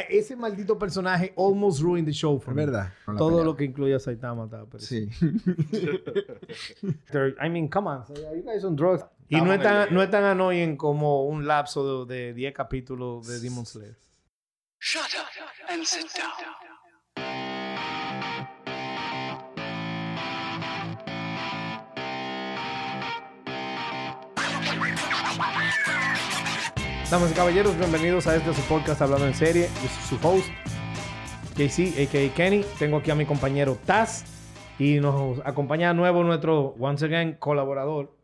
ese maldito personaje almost ruined the show for Es me. verdad. Todo pelea. lo que incluye a Saitama estaba Sí. I mean, come on. Are you guys on drugs? Y no es, tan, no es tan annoying como un lapso de de 10 capítulos de Demon Slayer. Shut up and sit down. Damas y caballeros, bienvenidos a este su podcast Hablando en Serie. Yo soy su host, JC, a.k.a. Kenny. Tengo aquí a mi compañero Taz. Y nos acompaña de nuevo nuestro, once again, colaborador,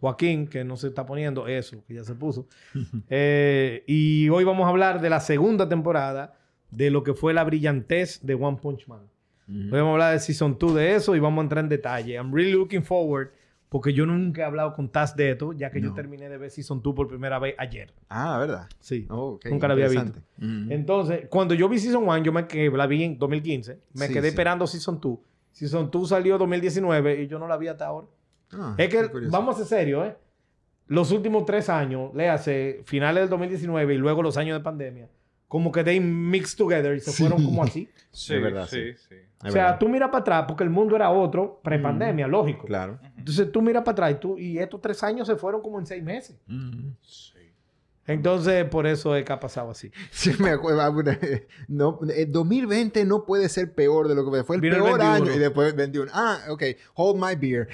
Joaquín, que no se está poniendo eso, que ya se puso. Eh, y hoy vamos a hablar de la segunda temporada de lo que fue la brillantez de One Punch Man. Hoy vamos a hablar de Season 2 de eso y vamos a entrar en detalle. I'm really looking forward porque yo nunca he hablado con Taz de esto, ya que yo terminé de ver Season 2 por primera vez ayer. Ah, ¿verdad? Sí. Oh, Nunca la había visto. Entonces, cuando yo vi Season 1, yo me que la vi en 2015. Me Sí, quedé sí. esperando Season 2. Season 2 salió en 2019 y yo no la vi hasta ahora. Ah, es que, vamos a ser serios, ¿eh? Los últimos tres años, le hace finales del 2019 y luego los años de pandemia, como que they mixed together y se Sí. fueron como así. Sí, Es verdad, sí, sí. sí. o sea, verdad. tú miras para atrás porque el mundo era otro pre-pandemia, lógico. Claro. Entonces tú miras para atrás y, tú, y estos tres años se fueron como en seis meses. Ujú. Sí. Entonces, por eso es que ha pasado así. Sí, me acuerdo. ah, No, eh, 2020 no puede ser peor de lo que fue el Vino el peor 21. año y después 21. Ah, ok. Hold my beer.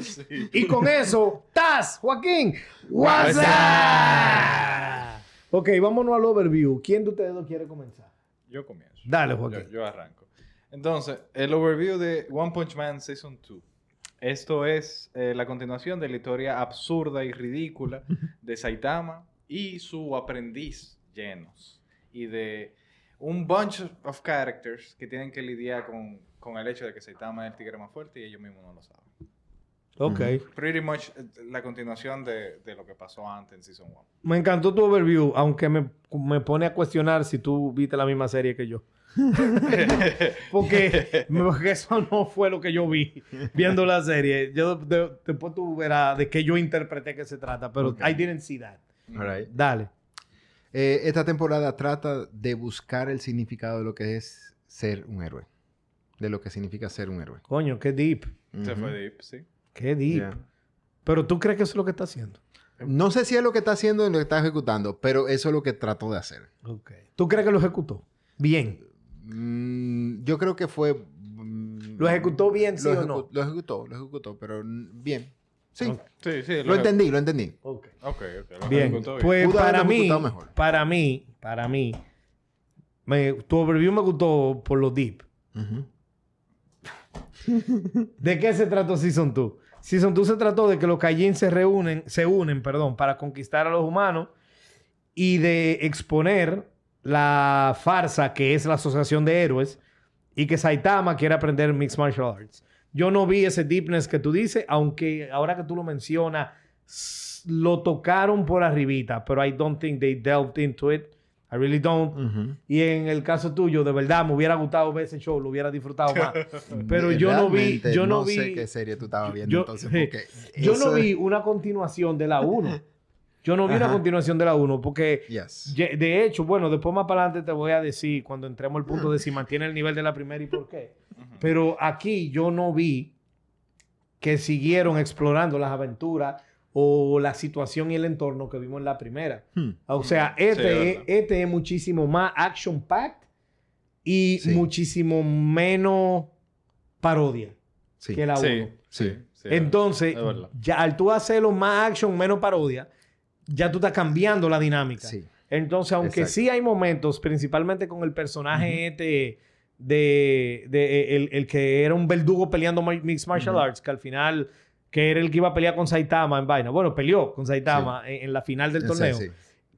Sí. Y con eso, Taz, Joaquín, What's WhatsApp. Ok, vámonos al overview. ¿Quién de ustedes dos quiere comenzar? Yo comienzo. Dale, Yo, Joaquín. yo arranco. Entonces, el overview de One Punch Man Season 2. Esto es eh, la continuación de la historia absurda y ridícula de Saitama y su aprendiz Genos. Y de un bunch of characters que tienen que lidiar con, con el hecho de que Saitama es el tigre más fuerte y ellos mismos no lo saben. Ok. Pretty much eh, la continuación de, de lo que pasó antes en Season 1. Me encantó tu overview, aunque me, me pone a cuestionar si tú viste la misma serie que yo. porque, porque eso no fue lo que yo vi viendo la serie. Yo de- después tú verás de qué yo interpreté que se trata, pero Ok. I didn't see that. All right. Dale. Eh, esta temporada trata de buscar el significado de lo que es ser un héroe. De lo que significa ser un héroe. Coño, qué deep. Se fue deep, sí. Qué deep. Yeah. Pero tú crees que eso es lo que está haciendo. No sé si es lo que está haciendo y lo que está ejecutando, pero eso es lo que trató de hacer. Ok. ¿Tú crees que lo ejecutó? Bien. Mm, yo creo que fue. mm, ¿Lo ejecutó bien, sí o no? Lo ejecutó, lo ejecutó, pero bien. Sí. Sí, sí. lo entendí, lo entendí. Ok. Ok, ok. lo Bien. ejecutó Pues Pudo para mí, mejor. para mí, para mí, me- tu overview me gustó por lo deep. ¿De qué se trató Season 2? Season 2 se trató de que los Kaijin se reúnen, se unen, perdón, para conquistar a los humanos y de exponer la farsa que es la asociación de héroes y que Saitama quiere aprender Mixed Martial Arts. Yo no vi ese deepness que tú dices, aunque ahora que tú lo mencionas, lo tocaron por arribita, pero I don't think they delved into it. I really don't. Y en el caso tuyo, de verdad, me hubiera gustado ver ese show, lo hubiera disfrutado más. Pero yo no vi, yo no, vi, sé qué serie tú estabas viendo yo- entonces, sí. porque yo eso no vi una continuación de la 1. Yo no vi una continuación de la 1 porque, Yes. de hecho, bueno, después más para adelante te voy a decir cuando entremos al punto de si mantiene el nivel de la primera y por qué. Pero aquí yo no vi que siguieron explorando las aventuras o la situación y el entorno que vimos en la primera. Hmm. O sea, este, es, este es muchísimo más action-packed y Sí. muchísimo menos parodia Sí. que la 1. Sí, sí. sí, Entonces, ya al tú hacerlo más action, menos parodia, ya tú estás cambiando la dinámica. Sí. Entonces, aunque Exacto. sí hay momentos, principalmente con el personaje este de, de- el, el que era un verdugo peleando Mixed Martial. Arts, que al final, que era el que iba a pelear con Saitama en vaina. Bueno, peleó con Saitama en, en la final del torneo. sí.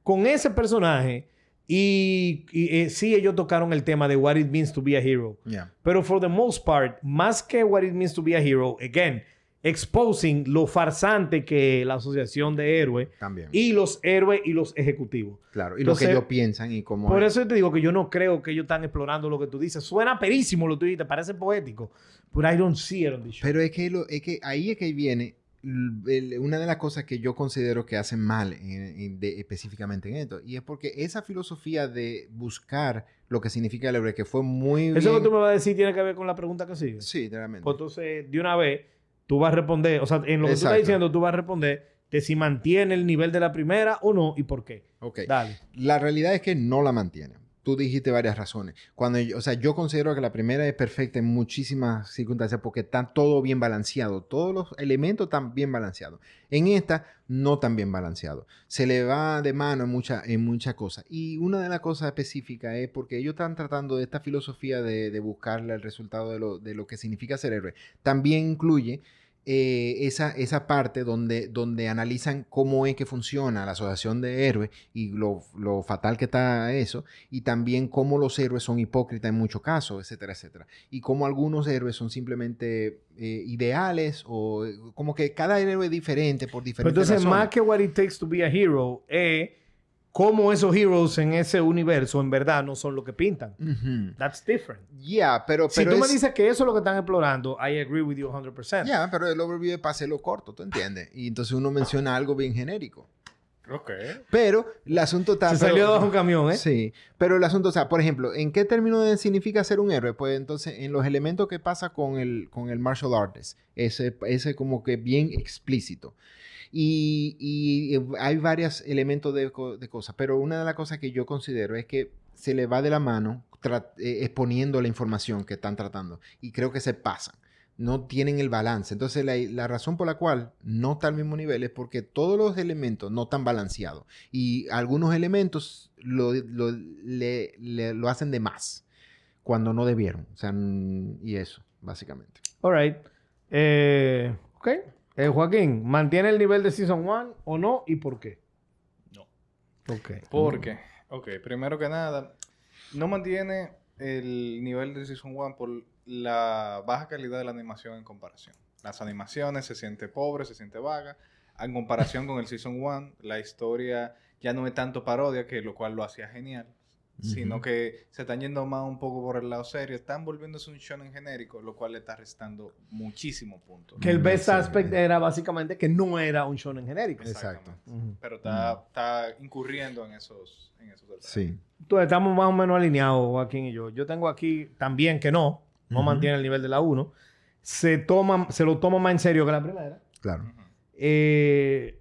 Con ese personaje, y, y, eh, sí ellos tocaron el tema de what it means to be a hero. Yeah. Pero for the most part, más que what it means to be a hero, again, exposing lo farsante que la asociación de héroes También. y los héroes y los ejecutivos. claro. Y entonces- lo que ellos piensan y cómo. Por es. eso yo te digo que yo no creo que ellos están explorando lo que tú dices. Suena perísimo lo que tú dices, parece poético. But I don't see it on the show. Pero es que, lo, es que ahí es que viene una de las cosas que yo considero que hacen mal en- en- de- específicamente en esto, y es porque esa filosofía de buscar lo que significa el héroe, que fue muy Eso bien- que tú me vas a decir tiene que ver con la pregunta que sigue. Sí, realmente. Pues entonces, de una vez, tú vas a responder, o sea, en lo que tú Exacto. estás diciendo, tú vas a responder de si mantiene el nivel de la primera o no y por qué. Ok. Dale. La realidad es que no la mantiene. Tú dijiste varias razones. Cuando, o sea, yo considero que la primera es perfecta en muchísimas circunstancias porque está todo bien balanceado. Todos los elementos están bien balanceados. En esta, no tan bien balanceado. Se le va de mano en muchas en muchas cosas. Y una de las cosas específicas es porque ellos están tratando de esta filosofía de, de buscarle el resultado de lo, de lo que significa ser héroe. También incluye eh, esa, esa parte donde, donde analizan cómo es que funciona la asociación de héroes y lo, lo fatal que está eso, y también cómo los héroes son hipócritas en muchos casos, etcétera, etcétera. Y cómo algunos héroes son simplemente eh, ideales o eh, como que cada héroe es diferente por Pero diferentes entonces, razones. más que what it takes to be a hero, es cómo esos heroes en ese universo en verdad no son lo que pintan. Ujú. That's different. Yeah, pero, Si pero tú me es- dices que eso es lo que están explorando, I agree with you 100%. Ya, pero el overview es para hacerlo corto, ¿tú entiendes? Y entonces uno menciona algo bien genérico. Ok. Pero el asunto está... Se pero- salió de bajo un camión, ¿eh? Sí, pero el asunto, o sea, por ejemplo, ¿en qué término de- significa ser un héroe? Pues entonces, en los elementos que pasa con el, con el martial arts, ese, ese como que bien explícito. Y, y, eh, hay varios elementos de, de cosas, pero una de las cosas que yo considero es que se le va de la mano eh, exponiendo la información que están tratando y creo que se pasan. No tienen el balance. Entonces, la, la razón por la cual no está al mismo nivel es porque todos los elementos no están balanceados y algunos elementos lo, lo- le- le- lo hacen de más cuando no debieron. O sea, y eso, básicamente. All right. Eh, ok. Eh, Joaquín, ¿mantiene el nivel de Season 1 o no y por qué? No. Ok. ¿Por qué? Ok, primero que nada, no mantiene el nivel de Season 1 por la baja calidad de la animación en comparación. Las animaciones se siente pobre, se siente vaga. En comparación con el Season 1, la historia ya no es tanto parodia, que lo cual lo hacía genial. Sino que se están yendo más un poco por el lado serio. Están volviéndose un shonen genérico, lo cual le está restando muchísimos puntos. Que el Mm, best aspect era básicamente que no era un shonen genérico. Exacto. Exactamente. Ujú. Pero está, está incurriendo en esos, en esos detalles. Sí. Entonces, estamos más o menos alineados, Joaquín y yo. Yo tengo aquí también que no, no mantiene el nivel de la 1. Se, toma, se lo toma más en serio que la primera. Claro. Eh,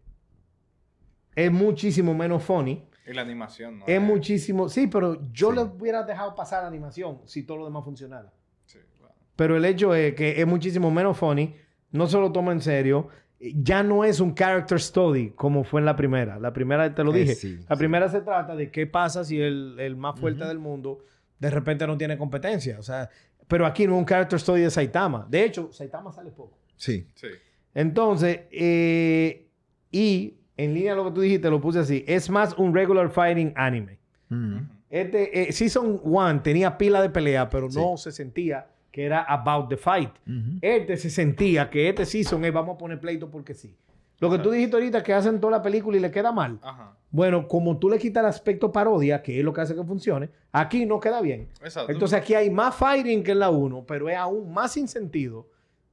es muchísimo menos funny. Y la animación, ¿no? Es muchísimo... Sí, pero yo Sí. le hubiera dejado pasar la animación si todo lo demás funcionara. Sí, claro. Pero el hecho es que es muchísimo menos funny, no se lo toma en serio, ya no es un character study como fue en la primera. La primera, te lo Eh, dije, sí, la sí. primera se trata de qué pasa si el, el más fuerte del mundo de repente no tiene competencia. O sea, pero aquí no es un character study de Saitama. De hecho, Saitama sale poco. Sí. Sí. Entonces, eh, y en línea a lo que tú dijiste, lo puse así, es más un regular fighting anime. Mm. Ujú. Este, eh, Season 1 tenía pila de pelea, pero Sí. no se sentía que era about the fight. Ujú. Este se sentía que este season es vamos a poner pleito porque sí. Lo que tú dijiste ahorita que hacen toda la película y le queda mal. Ajá. Bueno, como tú le quitas el aspecto parodia, que es lo que hace que funcione, aquí no queda bien. Exacto. Entonces aquí hay más fighting que en la 1, pero es aún más sin sentido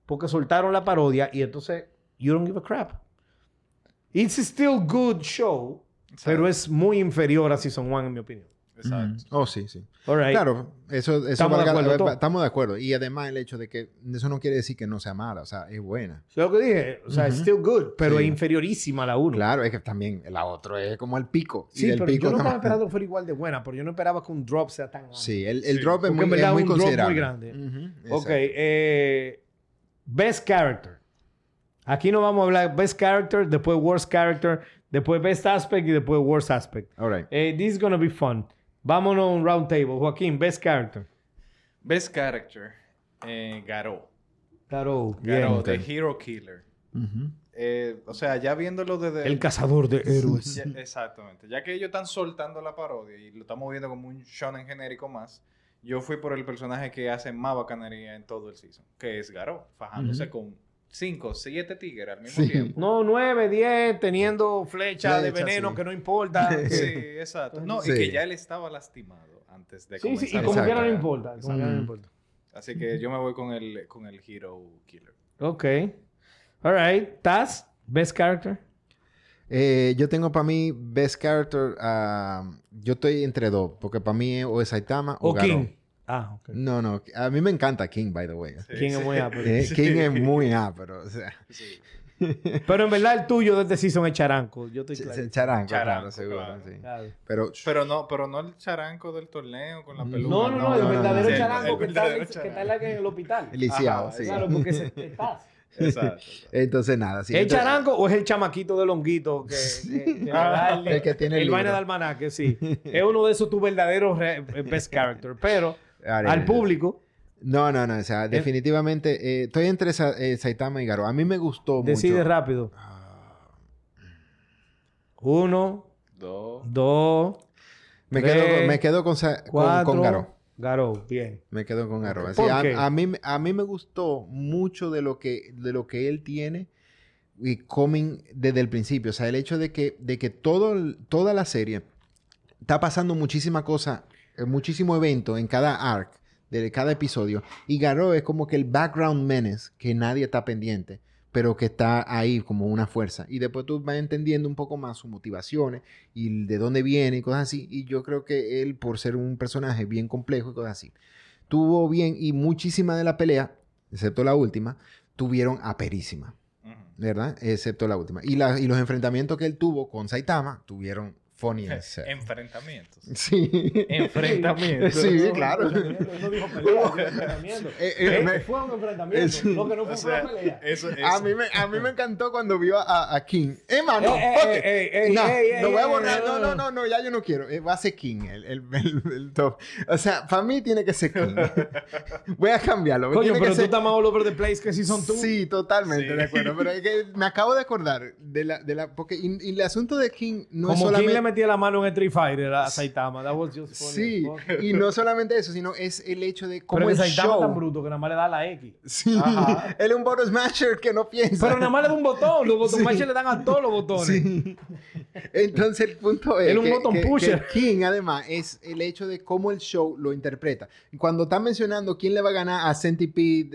porque soltaron la parodia y entonces you don't give a crap. It's still good show, Exacto. pero es muy inferior a Season 1 en mi opinión. Exacto. Oh, sí, sí. All right. Claro, eso, eso Estamos de valga- acuerdo, va- todos. estamos de acuerdo. Y además el hecho de que eso no quiere decir que no sea mala, o sea, es buena. Es lo que dije, o sea, it's Ujú. still good, pero Sí. es inferiorísima a la 1. Claro, es que también la otra es como el pico. y Sí, del pero pico yo no estaba esperando que fuera igual de buena, pero yo no esperaba que un drop sea tan grande. Sí, el, el Sí, drop es porque muy, en verdad es muy un drop muy considerable. grande. Ujú, Ok, exacto. eh, Best Character. Aquí no vamos a hablar Best Character, después Worst Character, después Best Aspect y después Worst Aspect. All right. Eh, this is gonna be fun. Vámonos a un round table. Joaquín, Best Character. Best Character. Eh, Garo. Garo, ok. The Hero Killer. Eh, o sea, ya viéndolo desde... El cazador de héroes. Ya- exactamente. Ya que ellos están soltando la parodia y lo estamos viendo como un shonen genérico más, yo fui por el personaje que hace más bacanería en todo el season, que es Garo, fajándose con cinco, siete tigres al mismo Sí. tiempo. No, 9, 10, teniendo flecha de veneno sí. que no importa. Sí, exacto. No, Sí. y que ya él estaba lastimado antes de Sí, comenzar. sí, y la como quiera no importa. Como no importa. Así que yo me voy con el, con el Hero Killer. Ok. All right. Taz, best character. Eh, yo tengo para mí Best Character. ah, yo estoy entre dos. Porque para mí es o es Saitama o, O. King. Ah, ok. No, no. A mí me encanta King, by the way. King es muy ápero. Eh, King es muy ápero. O sea, Sí. Pero en verdad el tuyo de este season es charanco. Yo estoy claro. ch- charango, claro, seguro. claro. sí. Claro. Pero, Pero no, pero no el charanco del torneo con la peluca. No, no, no, el no, verdadero no, el que, está, en el hospital. lisiado, Ajá, sí. Claro, porque es es Taz. Exacto. Entonces, nada. sí. ¿Es Entonces- charango o es el chamaquito de longuito que, que, que le da el, El que tiene el el vaina de almanaque? Sí. Es uno de esos tus verdaderos re- best character. Pero Al público, No, no, no. O sea, definitivamente eh, estoy entre Sa- eh, Saitama y Garou. A mí me gustó decide mucho. rápido. Ah, Uno, Dos. dos, Me Tres, quedo, con- me quedo con, Sa- con, cuatro. con Garou. Garou, bien. Me quedo con. Así, ¿Por a, qué? a mí, a mí me gustó mucho de lo que, de lo que él tiene y coming desde el principio. O sea, el hecho de que, de que todo, toda la serie está pasando muchísima cosa, eh, muchísimo evento en cada arc de cada episodio. Y Garou es como que el background menace que nadie está pendiente, pero que está ahí como una fuerza. Y después tú vas entendiendo un poco más sus motivaciones y de dónde viene y cosas así. Y yo creo que él, por ser un personaje bien complejo y cosas así, tuvo bien y muchísima de la pelea, excepto la última, tuvieron aperísima. ¿verdad? Excepto la última. Y, la- y los enfrentamientos que él tuvo con Saitama tuvieron Enfrentamientos. Sí. Enfrentamientos. Sí, claro. No dijo pelea. Eh, eh, fue un enfrentamiento. es- Lo que no fue O fue sea, una pelea. eso, eso. A mí, me, a mí me encantó cuando vio a, a King. ¡Eh, mano! Eh, eh, eh, eh, eh, no, lo voy a borrar. eh, No, no, no, no, ya yo no quiero. Va a ser King, el, el, el- el top. O sea, para mí tiene que ser King. voy a cambiarlo. Coño, Tiene que pero tú ser- estás más all over the place que si son tú. Sí, totalmente Sí. de acuerdo. Pero es que me acabo de acordar de la... De la porque y, y el asunto de King no es Como solamente... metía la mano en Street Fighter a Saitama. That was just funny Sí, y no solamente eso, sino es el hecho de cómo Pero el Saitama es show... tan bruto que nada más le da la X. Sí, Ajá. él es un bottom smasher que no piensa. Pero nada más le da un botón. Los botón Sí. le dan a todos los botones. Sí. Entonces el punto es Él es un que, button que- pusher. que King además es el hecho de cómo el show lo interpreta. Cuando están mencionando quién le va a ganar a Centipede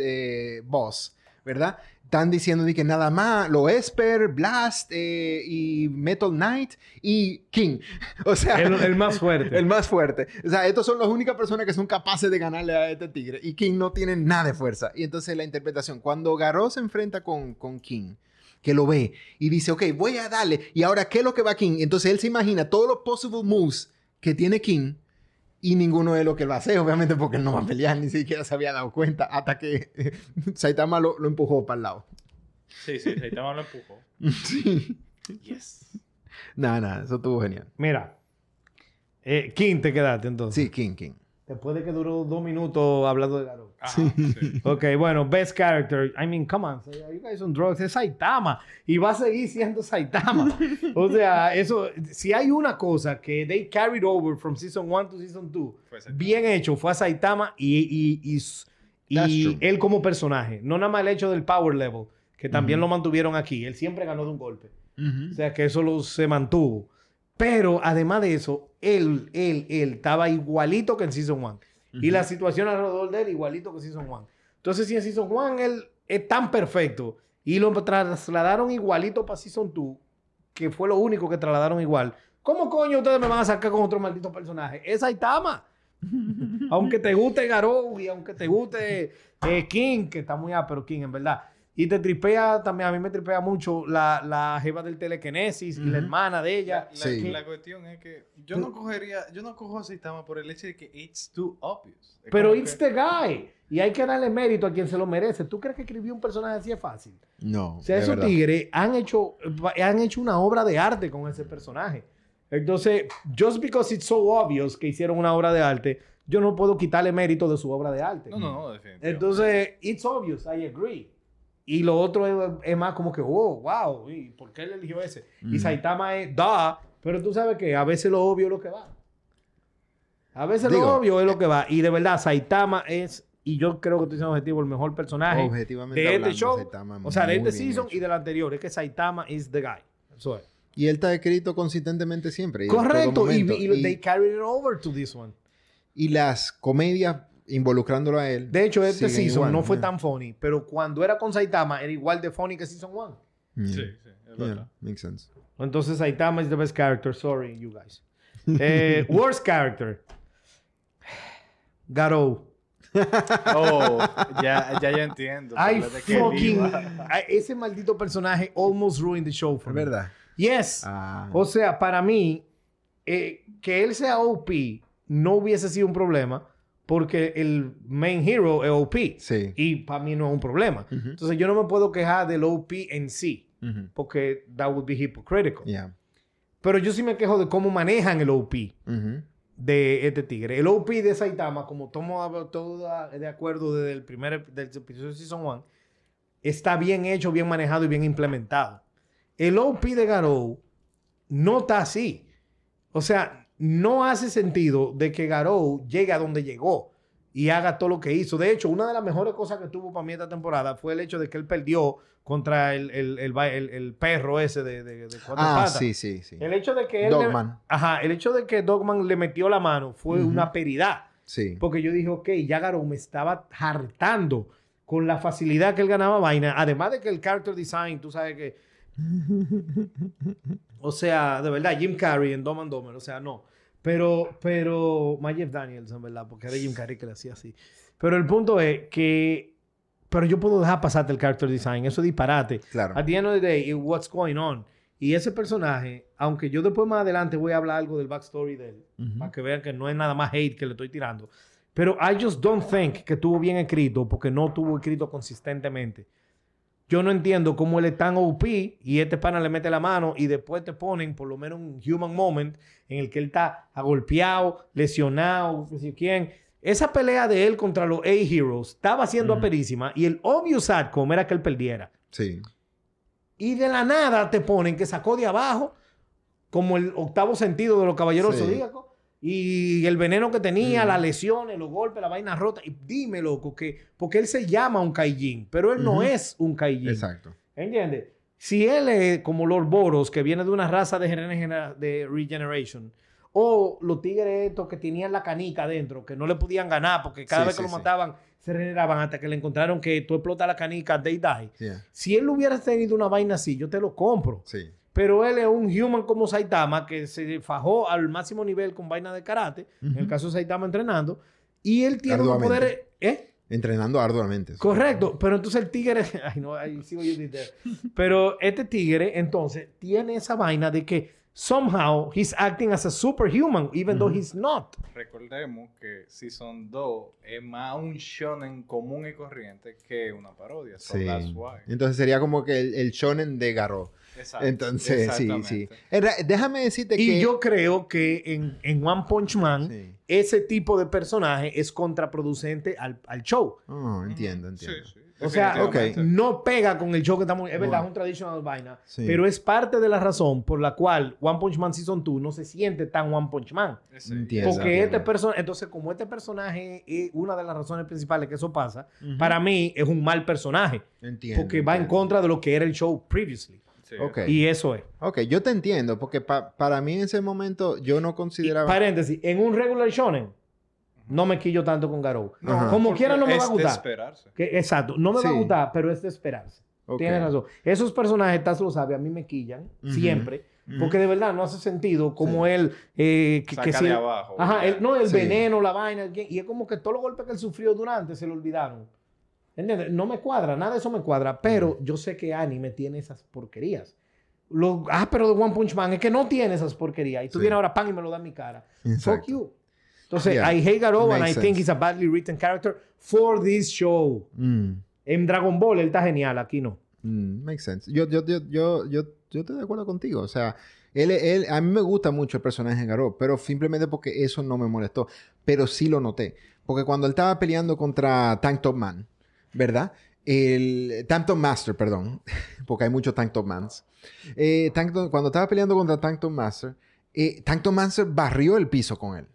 eh, Boss, ¿verdad? Están diciendo de que nada más lo Esper, Blast eh, y Metal Knight y King. O sea, El, el más fuerte. el más fuerte. O sea, estos son las únicas personas que son capaces de ganarle a este tigre. Y King no tiene nada de fuerza. Y entonces la interpretación, cuando Garou se enfrenta con, con King, que lo ve y dice, ok, voy a darle. Y ahora, ¿qué es lo que va King? Entonces él se imagina todos los possible moves que tiene King. Y ninguno es lo que él va a hacer, obviamente, porque él no va a pelear, ni siquiera se había dado cuenta hasta que eh, Saitama lo, lo empujó para el lado. Sí, sí, Saitama lo empujó. Sí. Yes. Nada, nada, eso estuvo genial. Mira. Eh, King te quedaste entonces. Sí, King, King. Después de que duró dos minutos hablando de Garou. Ajá, sí. Ok, bueno, best character. I mean, come on. You guys on drugs. Es Saitama. Y va a seguir siendo Saitama. o sea, eso... Si hay una cosa que they carried over from season 1 to season 2, Fue Saitama. bien hecho, fue a Saitama y, y, y, y él como personaje. No nada más el hecho del power level, que también lo mantuvieron aquí. Él siempre ganó de un golpe. O sea, que eso lo, se mantuvo. Pero además de eso, él, él, él estaba igualito que en Season 1. Y la situación alrededor de él igualito que Season 1. Entonces, si en Season 1 él es tan perfecto y lo trasladaron igualito para Season 2, que fue lo único que trasladaron igual, ¿cómo coño ustedes me van a sacar con otro maldito personaje? Es Saitama. aunque te guste Garou y aunque te guste eh, King, que está muy pero King en verdad. Y te tripea también, a mí me tripea mucho la, la jeva del telequinesis y la hermana de La, ella. la- Sí. la cuestión es que yo no cogería, yo no cojo a Saitama por el hecho de que it's too obvious. Es Pero it's que- the guy. Y hay que darle mérito a quien se lo merece. ¿Tú crees que escribir un personaje así es fácil? No. O sea, es esos verdad. tigres han hecho, han hecho una obra de arte con ese personaje. Entonces, just because it's so obvious que hicieron una obra de arte, yo no puedo quitarle mérito de su obra de arte. No, no, no, definitivamente. Entonces, it's obvious, I agree. Y lo otro es, es más como que, oh, wow, ¿y por qué él eligió ese? Y. Saitama es, da, pero tú sabes que a veces lo obvio es lo que va. A veces Digo, lo obvio es lo que va. Y de verdad, Saitama es, y yo creo que estoy siendo objetivo, el mejor personaje Objetivamente de este show. Saitama O sea, de este season hecho. y del anterior. Es que Saitama is the guy. Eso es. Y él está escrito consistentemente siempre. Correcto. Y, momento. y Y- they carried it over to this one. y las comedias involucrándolo a él. De hecho, este season igual, no fue yeah. tan funny, pero cuando era con Saitama era igual de funny que season 1. Yeah. Sí, sí, es Yeah, verdad. makes sense. Entonces Saitama is the best character. Sorry, you guys. Eh, worst character. Garou. Oh, ya, ya yo entiendo. I fucking... Ese maldito personaje almost ruined the show for Es me. verdad. Yes. Ah. O sea, para mí, eh, que él sea OP no hubiese sido un problema porque el main hero es OP. Sí. Y para mí no es un problema. Entonces yo no me puedo quejar del OP en sí, porque that would be hypocritical. Yeah. Pero yo sí me quejo de cómo manejan el OP de este tigre. El OP de Saitama, como tomo todo de acuerdo desde el primer del episodio de Season 1, está bien hecho, bien manejado y bien implementado. El OP de Garou no está así. O sea, no hace sentido de que Garou llegue a donde llegó y haga todo lo que hizo. De hecho, una de las mejores cosas que tuvo para mí esta temporada fue el hecho de que él perdió contra el, el, el, el- perro ese de, de, de cuatro Ah, patas. sí, sí, sí. El hecho de que él... le- Dogman. Ajá, el hecho de que Dogman le metió la mano fue Ujú. una peridad. Sí. Porque yo dije, ok, ya Garou me estaba hartando con la facilidad que él ganaba vaina. Además de que el character design, tú sabes que... o sea, de verdad, Jim Carrey en Dom and Dumber, o sea, no. Pero, pero, más Jeff Daniels, en verdad, porque era Jim Carrey que le hacía así. Pero el punto es que... Pero yo puedo dejar pasarte el character design, eso es disparate. Claro. At the end of the day, what's going on? Y ese personaje, aunque yo después más adelante voy a hablar algo del backstory de él, para que vean que no es nada más hate que le estoy tirando. Pero I just don't think que estuvo bien escrito porque no estuvo escrito consistentemente. Yo no entiendo cómo él es tan OP y este pana le mete la mano y después te ponen por lo menos un human moment en el que él está agolpeado, lesionado, no sé quién. Esa pelea de él contra los A-Heroes estaba siendo Ujú. aperísima y el obvious outcome era que él perdiera. Sí. Y de la nada te ponen que sacó de abajo, como el octavo sentido de los caballeros Sí. zodíacos, y el veneno que tenía, Mm. las lesiones, los golpes, la vaina rota. Y dime, loco, que porque él se llama un Kaijin, pero él no es un Kaijin. Exacto. ¿Entiendes? Si él es como Lord Boros, que viene de una raza de, de regeneration, o los tigres estos que tenían la canica adentro, que no le podían ganar porque cada Sí, vez que sí, lo sí. mataban se regeneraban hasta que le encontraron que tú explotas la canica, they die. Yeah. Si él hubiera tenido una vaina así, yo te lo compro. Sí. Pero él es un human como Saitama que se fajó al máximo nivel con vaina de karate, en el caso de Saitama entrenando, y él tiene Arduamente. poderes... ¿Eh? Entrenando arduamente. Correcto, pero entonces el tigre, ay no, ahí sigo yo. Pero este tigre entonces tiene esa vaina de que somehow he's acting as a superhuman even though Ujú. he's not. Recordemos que Season 2 es más un shonen común y corriente que una parodia. So Sí. that's why. Entonces sería como que el, el shonen de Garou. Exacto. Entonces, sí, sí. Déjame decirte Y que... yo creo que en, en One Punch Man Sí. ese tipo de personaje es contraproducente al, al show. Oh, entiendo, Sí, entiendo. sí. O sea, definitivamente. no pega con el show que estamos... Es verdad, es un traditional vaina. Sí. Pero es parte de la razón por la cual One Punch Man Season 2 no se siente tan One Punch Man. Sí. Entiendo. Porque entiendo. este personaje, entonces como este personaje es una de las razones principales que eso pasa, Ujú. para mí es un mal personaje. Entiendo. porque va en entiendo. contra de lo que era el show previously. Sí. Y eso es. Ok, yo te entiendo, porque pa- para mí en ese momento yo no Y, consideraba... paréntesis, en un regular shonen, no me quillo tanto con Garou. Como quiera no me va a es de gustar. esperarse. Que- exacto, no me va a gustar, pero es de esperarse. Ok. Tienes razón. Esos personajes, Taz lo sabe, a mí me quillan siempre. Porque de verdad no hace sentido como Sí. él... eh, que, Saca que si- de abajo. Ajá, no, el Sí. veneno, la vaina, el- y es como que todos los golpes que él sufrió durante se lo olvidaron. ¿Entiendes? No me cuadra, nada de eso me cuadra, pero yo sé que anime tiene esas porquerías. Lo- ah, pero de One Punch Man es que no tiene esas porquerías. Y tú Sí. vienes ahora pan y me lo da en mi cara. Exacto. Fuck you. Entonces, Yeah. I hate Garou and I Makes think sense. he's a badly written character for this show. Mm, En Dragon Ball él está genial, aquí no. mm, makes sense. Yo, yo, yo, yo, yo, yo estoy de acuerdo contigo. O sea, él, él, a mí me gusta mucho el personaje de Garou, pero simplemente porque eso no me molestó. Pero sí lo noté. Porque cuando él estaba peleando contra Tank Top Man, ¿verdad? El Tank Top Master, perdón. porque hay muchos Tank Top Mans. Eh, Tank Top- cuando estaba peleando contra Tank Top Master, eh, Tank Top Master barrió el piso con él.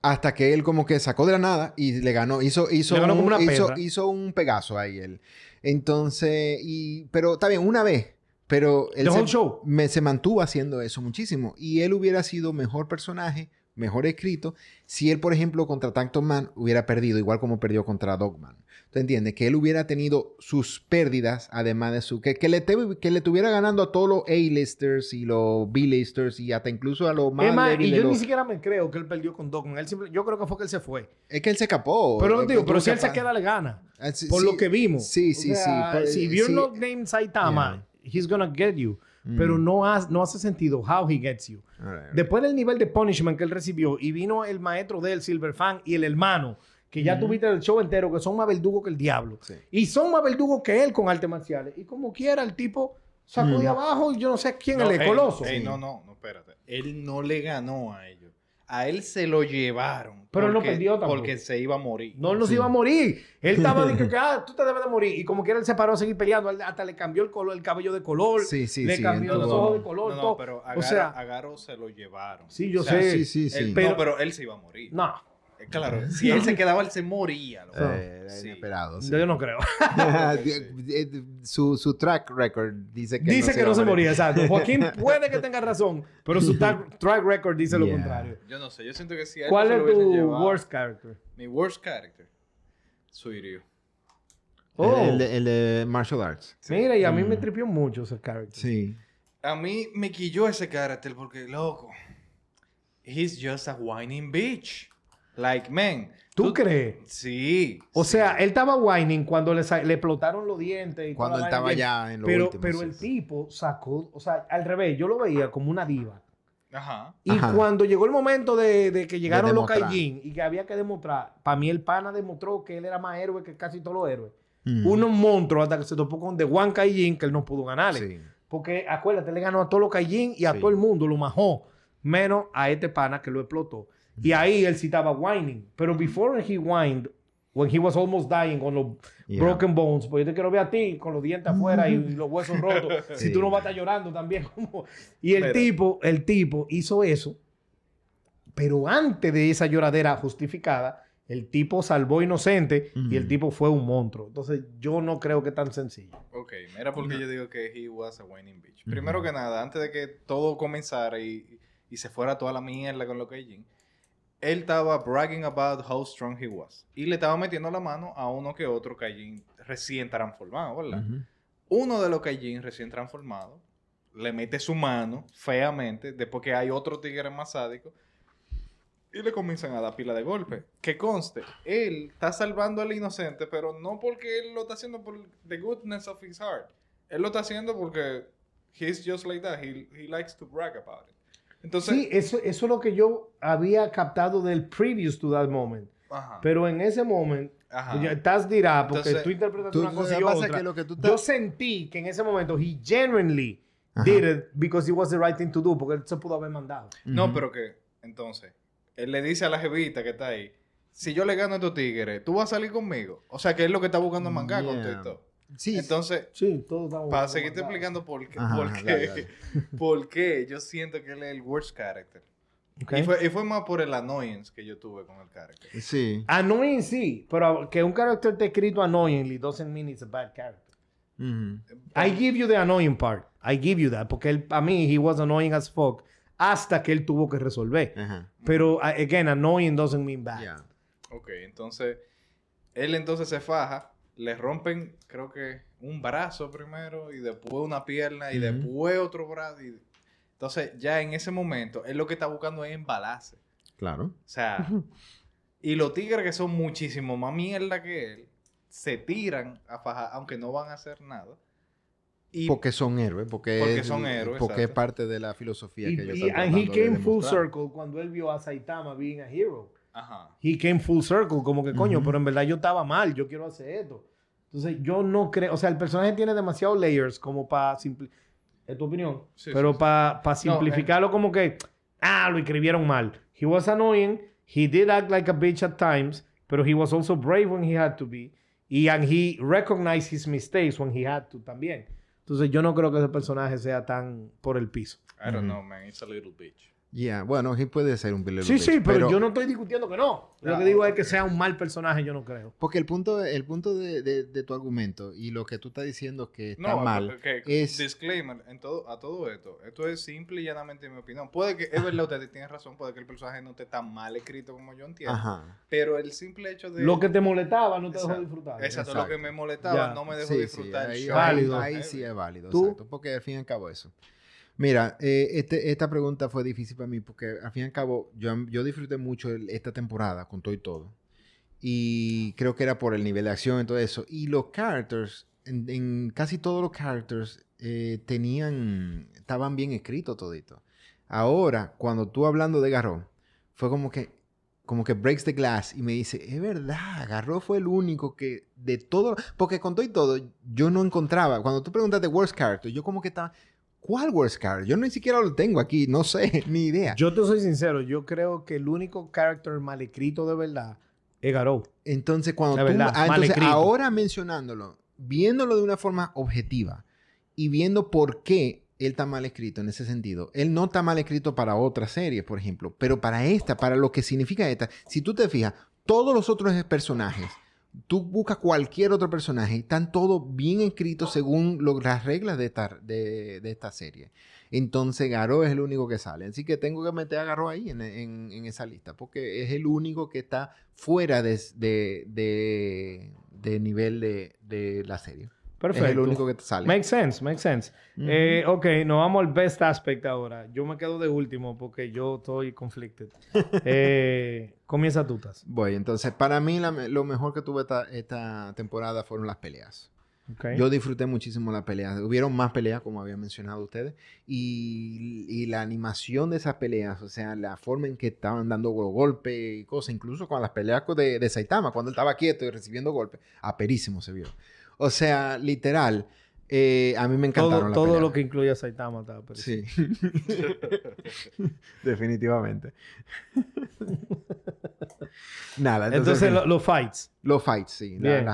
Hasta que él como que sacó de la nada y le ganó. Hizo, hizo, Le ganó un, una hizo, hizo un Pegaso ahí él. Entonces, y, pero está bien, una vez. Pero él The se, whole show. me- se mantuvo haciendo eso muchísimo. Y él hubiera sido mejor personaje mejor escrito si él, por ejemplo, contra Tanto Man hubiera perdido, igual como perdió contra Dogman. ¿Tú entiendes? Que él hubiera tenido sus pérdidas, además de su... Que, que, le, te- que le estuviera ganando a todos los A-listers y los B-listers y hasta incluso a los más... Débiles y yo ni los- siquiera me creo que él perdió con Dogman. Él simple- yo creo que fue que él se fue. Es que él se escapó. Pero, Eh, digo, pero si él se queda, le gana. Ah, sí, Por sí. lo que vimos. Sí, O sí, sea, sí. Por- Si you're sí. not named Saitama, he's gonna get you. Mm. Pero no, has- no hace sentido how he gets you. Alright, Después del nivel de punishment que él recibió y vino el maestro de él, Silver Fan, y el hermano, que ya tuviste el show entero, que son más verdugos que el diablo. Sí. Y son más verdugos que él con artes marciales. Y como quiera, el tipo sacó Mm. de abajo y yo no sé quién No, es el coloso. ey, Sí. no, no, no, espérate. Él no le ganó a ellos. A él se lo llevaron. Pero él no porque- perdió tampoco. Porque se iba a morir. No, él no se Sí. iba a morir. Él estaba diciendo que, ah, tú te debes de morir. Y como quiera, él se paró a seguir peleando. Él hasta le cambió el color, el cabello de color. Sí, sí, le sí, cambió los ojos de color. No, no, todo. pero a o Garo, sea, a Garo se lo llevaron. sí, yo O sea, sé. Sí, sí, sí. Él- Pero- no, pero él se iba a morir. No, Claro, si él se quedaba, él se moría. loco. Eh, era Sí. inesperado. sí. yo no creo. su, su track record dice que dice que no se moría, exacto. Joaquín puede que tenga razón, pero su track, track record dice lo contrario. Yo no sé, yo siento que si a él ¿Cuál es tu llevado- worst character? Mi worst character. Suiryu. Oh, El, el de martial arts. mira, y a mí me Mm. tripió mucho ese character. Sí. A mí me quilló ese carácter porque, loco, he's just a whining bitch. Like, man. ¿Tú crees? Sí. O sí. sea, él estaba whining cuando le, le explotaron los dientes. Y Cuando él estaba ya en lo Pero, último, pero sí, el sí. tipo sacó, o sea, al revés, yo lo veía como una diva. Ajá. Y Ajá. cuando llegó el momento de, de que llegaron los. Kaijin y que había que demostrar, para mí el pana demostró que él era más héroe que casi todos los héroes. Mm. Unos monstruos hasta que se topó con The One Kaijin que él no pudo ganarle. Sí. Porque acuérdate, le ganó a todos los Kaijin y a Sí. todo el mundo, lo majó. Menos a este pana que lo explotó. Y ahí él sí estaba whining. Pero before he whined, when he was almost dying con los Yeah. broken bones, pues yo te quiero ver a ti con los dientes afuera y, y los huesos rotos. Si Sí. tú no vas a estar llorando también. como- Y el Mira. tipo, el tipo hizo eso. Pero antes de esa lloradera justificada, el tipo salvó inocente y el tipo fue un monstruo. Entonces yo no creo que es tan sencillo. Ok, mira por qué yo digo que he was a whining bitch. Primero que nada, antes de que todo comenzara y, y se fuera toda la mierda con lo que Jin, él estaba bragging about how strong he was. Y le estaba metiendo la mano a uno que otro Kaijin recién transformado, ¿verdad? Uno de los Kaijin recién transformados le mete su mano feamente, después que hay otro tigre más sádico, y le comienzan a dar pila de golpe. Que conste, él está salvando al inocente, pero no porque él lo está haciendo por the goodness of his heart. Él lo está haciendo porque he's just like that. He, he likes to brag about it. Entonces, Sí, eso, eso es lo que yo había captado del previous to that moment. ajá, Pero en ese moment, ajá. ya estás dirá, porque Entonces, tú interpretas Tú- una cosa y otra. que lo que tú Yo estás- sentí que en ese momento he genuinely Ajá. did it because it was the right thing to do, porque él se pudo haber mandado. No, pero que, entonces, él le dice a la jevita que está ahí, si yo le gano a estos tigres, ¿tú vas a salir conmigo? O sea, que es lo que está buscando manga con todo Yeah. esto. Sí, Entonces, Sí, estamos para seguirte explicando por qué, Ajá, por, qué dale, dale. por qué yo siento que él es el worst character. Ok. Y, fue, y fue más por el annoyance que yo tuve con el character. sí. Annoying sí, pero que un carácter esté escrito annoyingly doesn't mean it's a bad character. Ujú. I give you the annoying part. I give you that. Porque él, a mí, he was annoying as fuck hasta que él tuvo que resolver. Ajá. Pero, a- again, annoying doesn't mean bad. Yeah. Ok, entonces, él entonces se faja, le rompen, creo que un brazo primero, y después una pierna, y después otro brazo. y- Entonces, ya en ese momento, él lo que está buscando es embalarse. Claro. O sea, y los tigres que son muchísimo más mierda que él, se tiran a fajar, aunque no van a hacer nada. Y Porque son héroes, porque, Porque es, son héroes, porque es parte de la filosofía Y, que ellos y- están and he came full demostrar. circle cuando él vio a Saitama being a hero. Ajá. He came full circle, como que coño, Ujú. pero en verdad yo estaba mal, yo quiero hacer esto. Entonces yo no creo, o sea, el personaje tiene demasiados layers como para simplificar. ¿Es tu opinión? Sí, pero sí, sí. para simplificarlo como que, ah, lo escribieron mal. He was annoying, he did act like a bitch at times, pero he was also brave when he had to be. Y and he recognized his mistakes when he had to también. Entonces yo no creo que ese personaje sea tan por el piso. I don't Ujú. know, man. It's a little bitch. Yeah, bueno, sí puede ser un Billy Sí, Bitch, sí, pero, yo no estoy discutiendo que no. Lo que digo es que sea un mal personaje, yo no creo. Porque el punto, el punto de, de- de tu argumento y lo que tú estás diciendo que está No, mal que- es... disclaimer en todo, a todo esto. Esto es simple y llanamente mi opinión. Puede que, es verdad, usted tiene razón, puede que el personaje no esté tan mal escrito como yo entiendo. Ajá. Pero el simple hecho de... Lo que te molestaba no te dejó disfrutar. Exacto, Exacto. lo que me molestaba Ya. no me dejó Sí, sí, disfrutar. ahí. Válido. ahí- ahí sí es válido, ¿Tú? exacto, porque al fin y al cabo eso. Mira, eh, este- esta pregunta fue difícil para mí porque al fin y al cabo yo, disfruté mucho esta temporada con todo y todo. Y creo que era por el nivel de acción y todo eso. Y los characters, en, en casi todos los characters, eh, tenían, estaban bien escritos todito. Ahora, cuando tú hablando de Garro, fue como que, como que breaks the glass y me dice, es verdad, Garro fue el único que de todo, porque con todo y todo, yo no encontraba, cuando tú preguntas de worst character, yo como que estaba, ¿cuál character? Yo ni siquiera lo tengo aquí, no sé, ni idea. Yo te soy sincero, yo creo que el único character mal escrito de verdad es Garou. Entonces, cuando La tú... verdad, ah, entonces, ahora mencionándolo, viéndolo de una forma objetiva y viendo por qué él está mal escrito en ese sentido. Él no está mal escrito para otras series, por ejemplo, pero para esta, para lo que significa esta, si tú te fijas, todos los otros personajes, tú buscas cualquier otro personaje, y están todos bien escritos según las reglas de esta, de, esta serie. Entonces Garó es el único que sale. Así que tengo que meter a Garó ahí en, esa lista, porque es el único que está fuera de, de, de- nivel de la serie. Perfecto. Es el único que te sale. Make sense, make sense. Ujú. Eh, ok, nos vamos al best aspect ahora. Yo me quedo de último porque yo estoy conflicted. Eh, comienza tú, Taz. Voy, entonces, para mí la me- lo mejor que tuve esta, esta temporada fueron las peleas. Ok. Yo disfruté muchísimo las peleas. Hubieron más peleas, como habían mencionado ustedes. Y, y la animación de esas peleas, o sea, la forma en que estaban dando golpes y cosas, incluso con las peleas de, de Saitama, cuando él estaba quieto y recibiendo golpes, aperísimo se vio. O sea, literal, eh, a mí me encantaron todo las todo peleas. lo que incluye a Saitama estaba. Sí. Definitivamente. Nada, entonces, Entonces, lo- los fights. los fights, sí. Bien.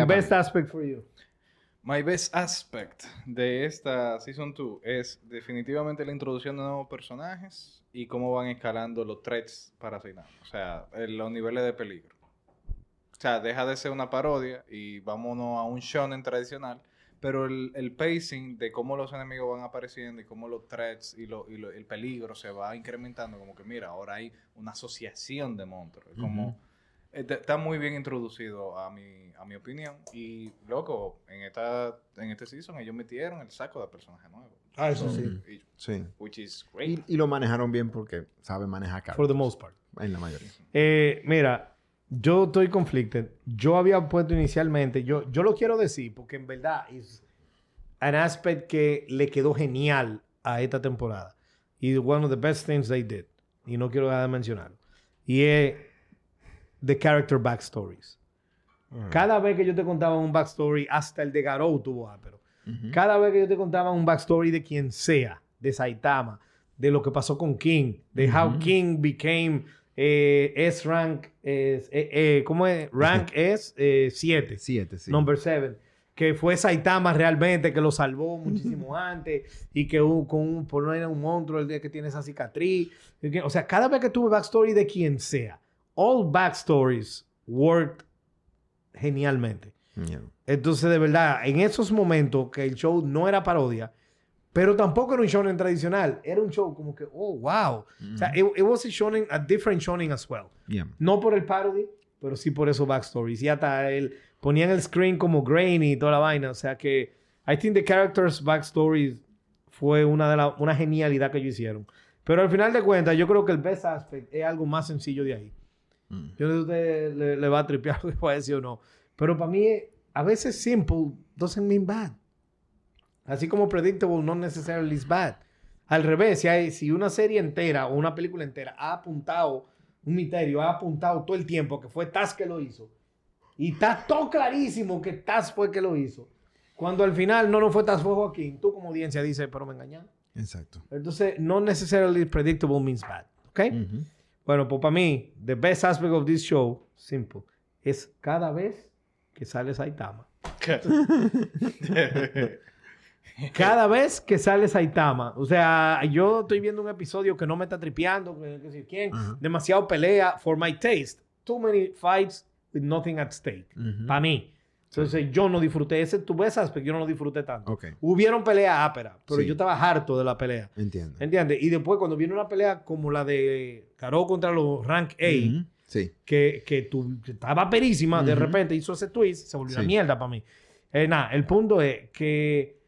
Joaquín, best mí. aspect for you. My best aspect de esta Season 2 es definitivamente la introducción de nuevos personajes y cómo van escalando los threats para Saitama. O sea, los niveles de peligro. O sea, deja de ser una parodia y vámonos a un shonen tradicional. Pero el, el pacing de cómo los enemigos van apareciendo y cómo los threats y, lo- y lo- el peligro se va incrementando, como que mira, ahora hay una asociación de monstruos. Es Como, Ujú. eh, está muy bien introducido a mi, a mi opinión. Y, loco, en esta en este season ellos metieron el saco de personajes nuevos. Ah, eso So, sí. y- Sí. which is great. Y, y lo manejaron bien porque saben manejar For cartas. the most part. En la mayoría. Eh, mira, yo estoy conflicted. Yo había puesto inicialmente, yo, yo lo quiero decir porque en verdad es an aspect que le quedó genial a esta temporada. Y one of the best things they did. Y no quiero dejar de mencionarlo. Y es the character backstories. Cada vez que yo te contaba un backstory, hasta el de Garou tuvo ápero. Ujú. Cada vez que yo te contaba un backstory de quien sea, de Saitama, de lo que pasó con King, de how. King became eh, S-Rank, eh, eh, eh, ¿cómo es? Rank es 7, Siete, sí. number 7. Que fue Saitama realmente que lo salvó muchísimo antes y que un- con un, por no era un monstruo el día que tiene esa cicatriz. O sea, cada vez que tuve backstory de quien sea, all backstories worked genialmente. Yeah. Entonces, de verdad, en esos momentos que el show no era parodia, pero tampoco era un shonen tradicional, era un show como que, oh, wow. O sea, it, it was a shonen, a different shonen as well. Yeah. No por el parody, pero sí por esos backstories. Y hasta el, ponían el screen como grainy y toda la vaina. O sea que, I think the characters backstories fue una, de la, una genialidad que ellos hicieron. Pero al final de cuentas, yo creo que el best aspect es algo más sencillo de ahí. Mm. Yo no sé si usted le, le va a tripear lo que voy a decir o no. Pero para mí, a veces simple doesn't mean bad. Así como predictable no necessarily is bad. Al revés, si, hay, si una serie entera o una película entera ha apuntado un misterio, ha apuntado todo el tiempo que fue Taz que lo hizo. Y está todo clarísimo que Taz fue que lo hizo. Cuando al final no, no fue Taz, fue Joaquín. Tú como audiencia dices, pero me engañaron. Exacto. Entonces, no necessarily predictable means bad. ¿Ok? Ujú. Bueno, pues para mí, the best aspect of this show, simple, es cada vez que sale Saitama. Cada vez que sale Saitama, o sea, yo estoy viendo un episodio que no me está tripeando, que, sé quién, Ajá. demasiado pelea for my taste. Too many fights with nothing at stake. Ujú. Para mí. Entonces yo no disfruté ese, tú ves aspecto, yo no lo disfruté tanto. Ok. Hubieron peleas ásperas, pero Sí. yo estaba harto de la pelea. Entiendo. ¿Entiendes? Y después cuando viene una pelea como la de Caro contra los Rank A, Ujú. Sí. que, que tú, que estaba perísima, de repente hizo ese twist, se volvió una Sí. mierda para mí. Eh, nada, el punto es que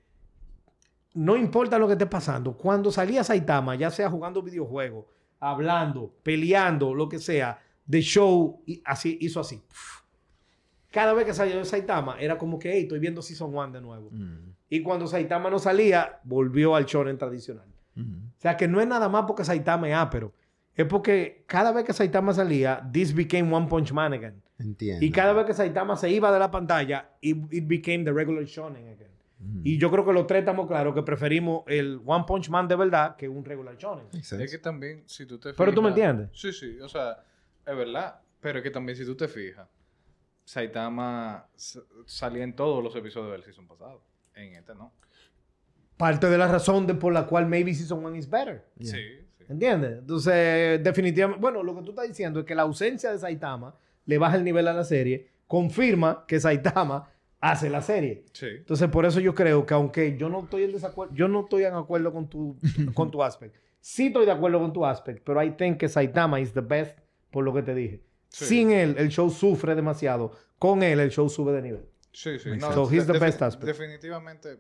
no importa lo que esté pasando, cuando salía Saitama, ya sea jugando videojuegos, hablando, peleando, lo que sea, The Show y así, hizo así. Cada vez que salía Saitama, era como que, hey, estoy viendo Season 1 de nuevo. Mm. Y cuando Saitama no salía, volvió al shonen tradicional. Ujú. O sea, que no es nada más porque Saitama es ápero. Es porque cada vez que Saitama salía, this became One Punch Man again. Entiendo. Y cada vez que Saitama se iba de la pantalla, it, it became the regular shonen again. Y yo creo que los tres estamos claros que preferimos el One Punch Man de verdad que un regular shonen. Es que también, si tú te fijas... Pero tú me entiendes. Sí, sí, o sea, es verdad. Pero es que también, si tú te fijas, Saitama salía en todos los episodios del season pasado. En este no. Parte de la razón de por la cual maybe Season 1 is better. Yeah. Sí, sí. ¿Entiendes? Entonces, definitivamente, bueno, lo que tú estás diciendo es que la ausencia de Saitama le baja el nivel a la serie, confirma que Saitama hace la serie. Sí. Entonces, por eso yo creo que aunque yo no estoy en desacuerdo, yo no estoy en acuerdo con tu, con tu aspect. Sí estoy de acuerdo con tu aspect, pero I think que Saitama is the best por lo que te dije. Sí. Sin él, el show sufre demasiado. Con él, el show sube de nivel. Sí, sí. No. So he's the best aspect. Definitivamente,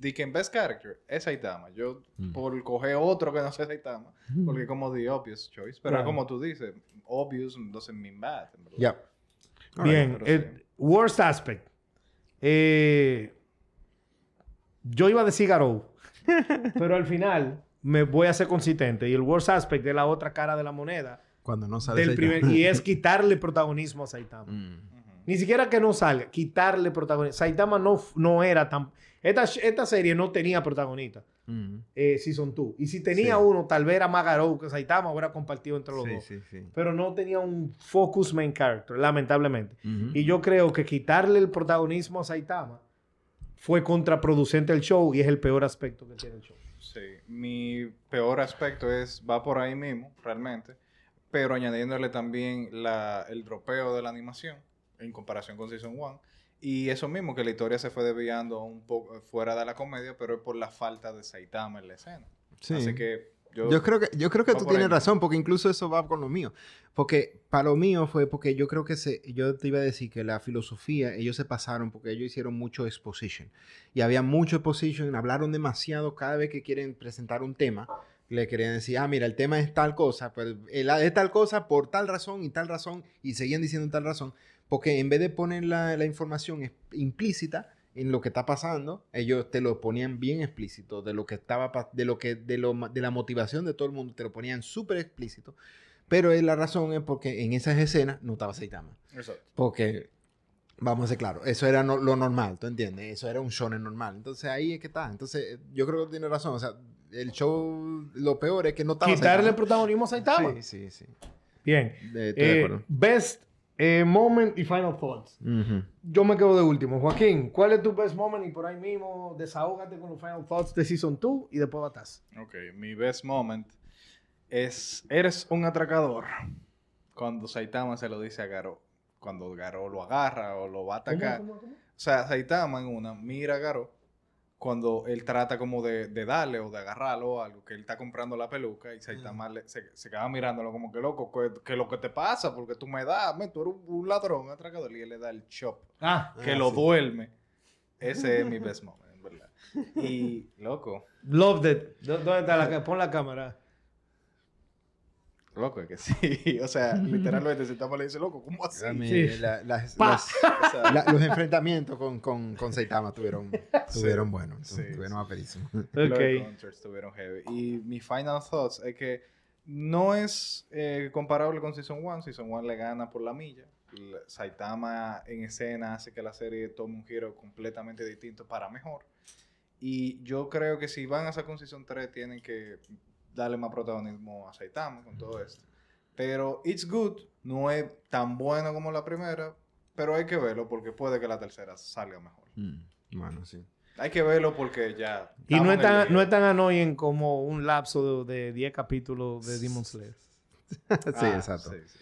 the best character es Saitama. Yo, Mm. por coger otro que no sea Saitama, porque como the obvious choice. Pero como tú dices, obvious doesn't mean bad. en. Yeah. Bien, eh, worst aspect. Eh, yo iba a decir Garou, pero al final me voy a ser consistente. Y el worst aspect de la otra cara de la moneda Cuando no sale del Saitama. primer, y es quitarle protagonismo a Saitama. Mm. Ni siquiera que no salga, quitarle protagonismo. Saitama no, no era tan... Esta, esta serie no tenía protagonista, Mm. eh, Season 2. Y si tenía Sí. uno, tal vez era más Garou que Saitama, hubiera compartido entre los Sí, dos. sí, sí. Pero no tenía un focus main character, lamentablemente. Y yo creo que quitarle el protagonismo a Saitama fue contraproducente al show y es el peor aspecto que tiene el show. Sí, mi peor aspecto es, va por ahí mismo, realmente, pero añadiéndole también la, el dropeo de la animación en comparación con Season 1. Y eso mismo, que la historia se fue desviando un poco fuera de la comedia, pero es por la falta de Saitama en la escena. Sí. Así que yo... Yo creo que, yo creo que tú tienes ahí. razón, porque incluso eso va con lo mío. Porque para lo mío fue porque yo creo que se, yo te iba a decir que la filosofía, ellos se pasaron porque ellos hicieron mucho exposition. Y había mucho exposition, hablaron demasiado cada vez que quieren presentar un tema. Le querían decir, ah, mira, el tema es tal cosa, pero es tal cosa por tal razón y tal razón, y seguían diciendo tal razón. Porque en vez de poner la, la información implícita, en lo que está pasando, ellos te lo ponían bien explícito de lo que estaba de lo que de lo de la motivación de todo el mundo te lo ponían súper explícito. Pero es la razón es porque en esas escenas no estaba Saitama. Exacto. Porque vamos a ser claros, eso era no- lo normal, ¿tú entiendes? Eso era un shonen normal. Entonces ahí es que está. Entonces yo creo que tiene razón, o sea, el show lo peor es que no estaba Quitarle Saitama. protagonismo a Saitama. Sí, sí, sí. Bien. De- estoy de Eh, acuerdo. best eh, moment y final thoughts. Yo me quedo de último. Joaquín, ¿cuál es tu best moment? Y por ahí mismo desahógate con los final thoughts de Season 2 y después batas. Ok, mi best moment es, eres un atracador. Cuando Saitama se lo dice a Garo. Cuando Garo lo agarra o lo va a atacar. ¿Cómo, cómo, cómo? O sea, Saitama en una mira a Garo cuando él trata como de, de darle o de agarrarlo o algo, que él está comprando la peluca y Saitama le- se, se queda mirándolo como que loco, que, que lo que te pasa, porque tú me das, me, tú eres un, un ladrón, un atracador, y él le da el chop, Ah, que Ah, lo sí. duerme. Ese es mi best moment, en verdad. Y, loco, loved it. ¿Dó- ¿Dónde está la Pon la cámara. Loco, es que sí. O sea, literalmente Saitama le dice, loco, ¿cómo así? Sí. la- las- las- la- los enfrentamientos con, con, con Saitama tuvieron, tuvieron buenos, sí, tuvieron sí. aperísimos. Los Ok. encounters estuvieron heavy. Y mi final thoughts es que no es eh, comparable con Season 1. Season 1 le gana por la milla. La- Saitama en escena hace que la serie tome un giro completamente distinto para mejor. Y yo creo que si van a sacar un Season 3 tienen que darle más protagonismo a Saitama con todo esto. Pero It's Good no es tan bueno como la primera, pero hay que verlo porque puede que la tercera salga mejor. Mm, Bueno, sí. Hay que verlo porque ya. Y no es, tan, no es tan annoying como un lapso de de 10 capítulos de Demon Slayer. sí, Ah, exacto. sí, sí.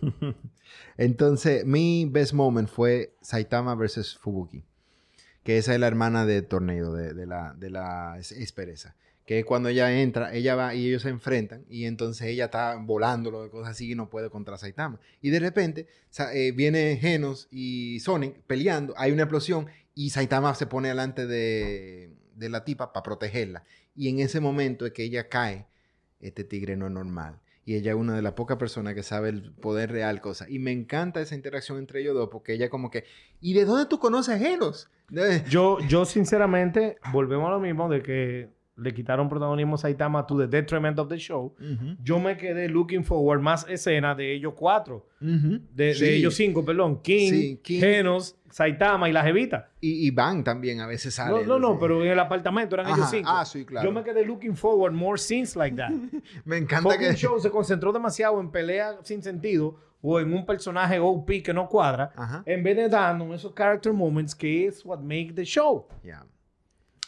Entonces, mi best moment fue Saitama versus Fubuki. Que esa es la hermana de Tornado, de, de la, de la es- Espereza. Que es cuando ella entra, ella va y ellos se enfrentan. Y entonces ella está volándolo de cosas así y no puede contra Saitama. Y de repente eh, viene Genos y Sonic peleando. Hay una explosión y Saitama se pone delante de, de la tipa para protegerla. Y en ese momento es que ella cae. Este tigre no es normal. Y ella es una de las pocas personas que sabe el poder real, cosa. Y me encanta esa interacción entre ellos dos, porque ella como que, ¿y de dónde tú conoces a Genos? Yo, yo sinceramente, volvemos a lo mismo de que le quitaron protagonismo a Saitama to the detriment of the show. ujú, Yo me quedé looking forward más escenas de ellos cuatro. ujú. De, Sí. de ellos cinco, perdón. King, Sí, King. Genos, Saitama y la Jevita. Y, y Van también a veces sale. No, no, no, pero en el apartamento eran ellos Ajá. cinco. Ah, sí, claro. Yo me quedé looking forward more scenes like that. Me encanta Fucking que... show se concentró demasiado en pelea sin sentido o en un personaje OP que no cuadra, Ajá. en vez de darnos esos character moments que es what make the show. Ya.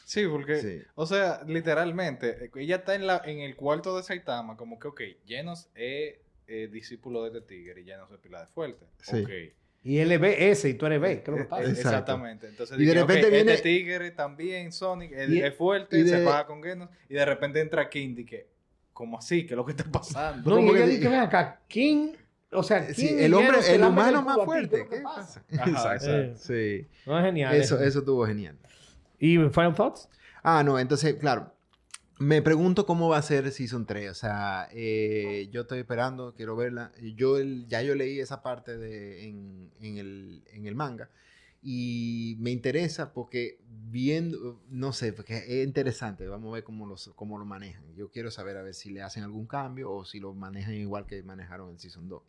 Sí, porque, Sí. o sea, literalmente, eh, ella está en, la, en el cuarto de Saitama, como que, ok, Genos es eh, discípulo de este tigre y Genos es pila de fuerte. Sí. Y él es B, S y tú eres B. ¿Qué es lo que pasa? Exacto. Exactamente. Entonces, Y de dije, ok, repente viene- Este tigre también, Sonic, es, Y- es fuerte, y de- se baja con Genos, y de repente entra King y que, ¿cómo así? ¿Qué es lo que está pasando? No, y ¿Cómo ella que- dice que ven acá, King, o sea, Sí, el hombre, el humano más fuerte. ¿qué es lo que ¿Qué pasa? Ajá, Exacto. eh. Sí. No es genial. Eso, eso. eso estuvo genial. ¿Y Final Thoughts? Ah, no, entonces, claro. Me pregunto cómo va a ser Season 3. O sea, eh, yo estoy esperando, quiero verla. Yo el- ya yo leí esa parte de, en, en el, en el manga. Y me interesa porque viendo, no sé, porque es interesante. Vamos a ver cómo, los, cómo lo manejan. Yo quiero saber a ver si le hacen algún cambio o si lo manejan igual que manejaron en Season 2.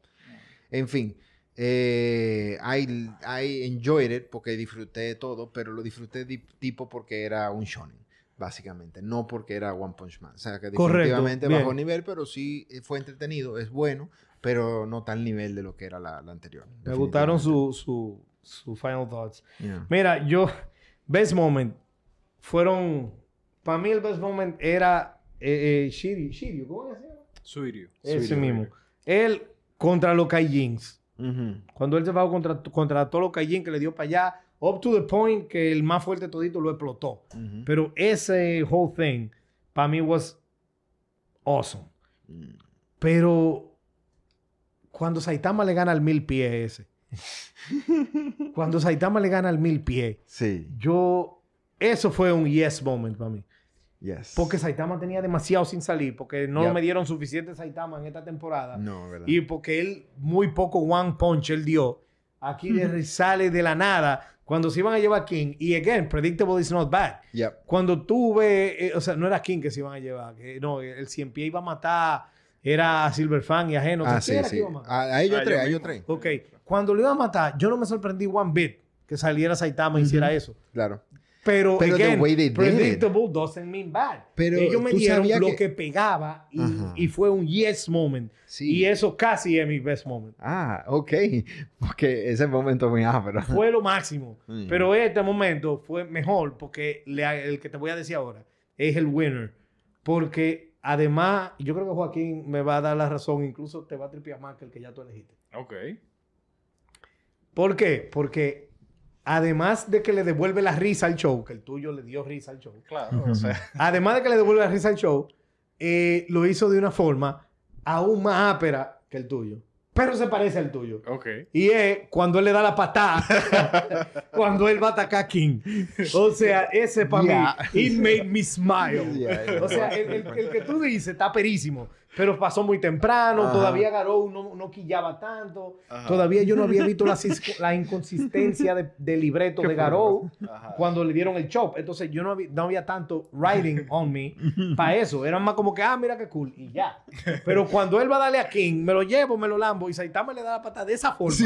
En fin, eh, I, I enjoyed it porque disfruté de todo, pero lo disfruté di- tipo porque era un shonen, básicamente, no porque era One Punch Man. O sea, que Correcto, definitivamente bajó nivel, pero sí eh, fue entretenido, es bueno, pero no tal nivel de lo que era la, la anterior. Me gustaron definitivamente. su, su, Final Thoughts. Yeah. Mira, yo, Best Moment, fueron, para mí el Best Moment era eh, eh, Shiryu, Shiryu, ¿cómo se llama? Suirio. Ese Shiryu. mismo. Él contra los Kaijins. Cuando él se fue contra, contra todos los Kaijin que le dio para allá, up to the point que el más fuerte todito lo explotó. Ujú. Pero ese whole thing, para mí, was awesome. Mm. Pero cuando Saitama le gana al mil pies ese, cuando Saitama le gana al mil pies, Sí, yo, eso fue un yes moment para mí. Yes. Porque Saitama tenía demasiado sin salir, porque no Yep. me dieron suficiente Saitama en esta temporada. No, ¿verdad? Y porque él, muy poco one punch él dio. Aquí le sale de la nada cuando se iban a llevar a King. Y again, predictable is not bad. Yep. Cuando tú ves, eh, o sea, no era King que se iban a llevar. que no, el cien pie iba a matar, era a Silverfang y a Geno. Ah, ¿Quién sí, sí. a ellos tres, yo a ellos tres. Ok, cuando lo iba a matar, yo no me sorprendí one bit que saliera Saitama y hiciera eso. Claro. Pero, Pero the again, way they did it. predictable doesn't mean bad. Pero Ellos me dieron lo que- que, pegaba y, fue un yes moment. Sí. Y eso casi es mi best moment. Ah, ok. Porque ese momento muy ápero. Fue lo máximo. Mm. Pero este momento fue mejor porque le- el que te voy a decir ahora es el winner. Porque además, yo creo que Joaquín me va a dar la razón, incluso te va a tripear más que el que ya tú elegiste. Ok. ¿Por qué? Porque además de que le devuelve la risa al show, que el tuyo le dio risa al show, Claro, o sea, además de que le devuelve la risa al show, eh, lo hizo de una forma aún más ápera que el tuyo. Pero se parece al tuyo. ok. Y es cuando él le da la patada, cuando él va a atacar a King. O sea, ese para Yeah. mí, it made me smile. Yeah, yeah. O sea, el, el- el que tú dices está perísimo, pero pasó muy temprano, Ajá. todavía Garou no, no quillaba tanto, Ajá. todavía yo no había visto la, la inconsistencia de, del libreto de Garou Ajá. cuando le dieron el chop. Entonces yo no había, no había tanto writing on me para eso. Era más como que, ah, mira qué cool, y ya. Pero cuando él va a darle a King, me lo llevo, me lo lambo, y Saitama le da la patada de esa forma.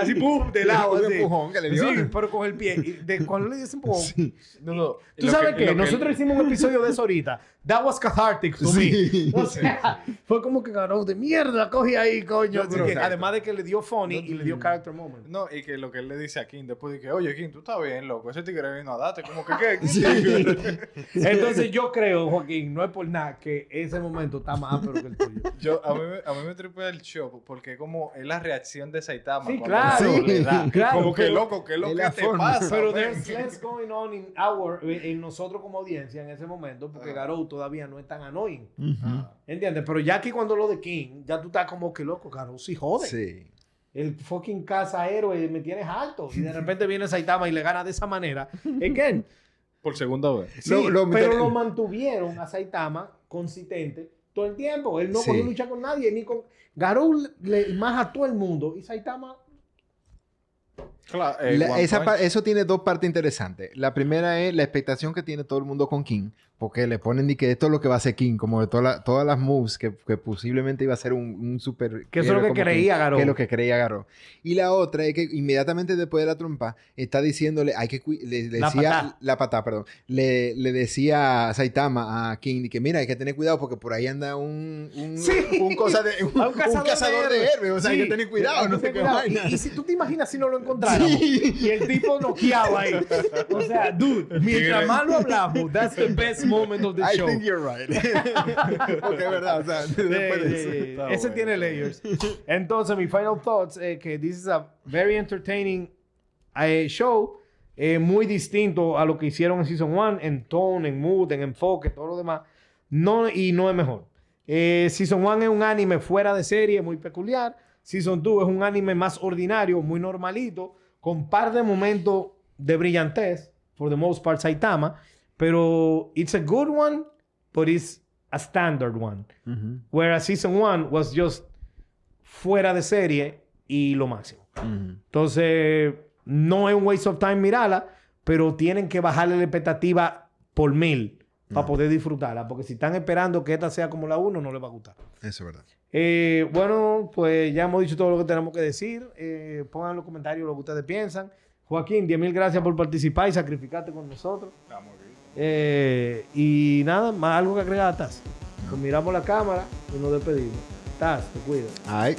Así, pum, de lado. Un así. empujón que le dio. Sí, pero con el pie. Y de, cuando le dicen empujón. No, no. Tú Lo sabes que- lo nosotros hicimos un episodio de eso ahorita. That was cathartic to Sí. me. O sea, sea, fue como que ganó de mierda, cogí ahí, coño. No, pero que, además de que le dio funny y le dio character moment. No, y que lo que él le dice a King después de que, oye, King, tú estás bien, loco. Ese tigre vino a darte, como que, ¿qué? Entonces yo creo, Joaquín, no es por nada, que ese momento está más áspero que el tuyo. Yo, a, mí, me- a mí me tripea el show porque como es la reacción de Saitama. Sí, cuando claro. él le da. Claro, como que, pero- loco, ¿qué es lo es que te forma. pasa? Pero there's less going on in our, en nosotros como audiencia en ese momento, porque Garou todavía no es tan annoying. Ujú. ¿Entiendes? Pero ya aquí cuando lo de King, ya tú estás como que loco, Garou sí jode. Sí. El fucking casa héroe me tienes alto. Y de repente viene Saitama y le gana de esa manera. Again. Por segunda vez. Sí, Lo- lo- pero lo mantuvieron a Saitama consistente todo el tiempo. Él no Sí. cogió lucha con nadie, ni con... Garou le, más a todo el mundo. Y Saitama... Claro, eh, La- esa eso tiene dos partes interesantes. La primera es la expectación que tiene todo el mundo con King, porque le ponen de que esto es lo que va a hacer King, como de toda la- todas las moves que, que posiblemente iba a ser un, un super. Que eso es lo que creía King, Garou. Que es lo que creía Garou. Y la otra es que inmediatamente después de la trompa está diciéndole, hay que le, le La decía patá. la patá, perdón, le, le decía a Saitama a King que mira hay que tener cuidado porque por ahí anda un un, Sí. un cosa de un, cazador, de héroes, o sea hay que tener cuidado, no sé qué vaina. Y, y si tú te imaginas si no lo encontráramos. Sí. Y el tipo noqueado ahí. O sea, dude, mientras más lo hablamos, that's the best moment of the I show. think you're right. Porque es verdad, o sea, después de eso. Ese bueno. tiene layers. Entonces, mi final thoughts es que this is a very entertaining eh, show. eh, muy distinto a lo que hicieron en Season 1, en tone, en mood, en enfoque, todo lo demás. No, y no es mejor. Eh, Season 1 es un anime fuera de serie, muy peculiar. Season 2 es un anime más ordinario, muy normalito, con par de momentos de brillantez, for the most part Saitama, pero it's a good one, but it's a standard one. Whereas Season 1 was just fuera de serie y lo máximo. Entonces, no es un waste of time mirarla, pero tienen que bajarle la expectativa por mil para No. poder disfrutarla. Porque si están esperando que esta sea como la 1, no les va a gustar. Eso es verdad. Eh, bueno, pues ya hemos dicho todo lo que tenemos que decir. Eh, pongan en los comentarios lo que ustedes piensan. Joaquín, 10 mil gracias por participar y sacrificarte con nosotros. Estamos. Eh, y nada, más algo que agregar, Taz. Pues miramos la cámara y nos despedimos. Taz, te cuido. Ay.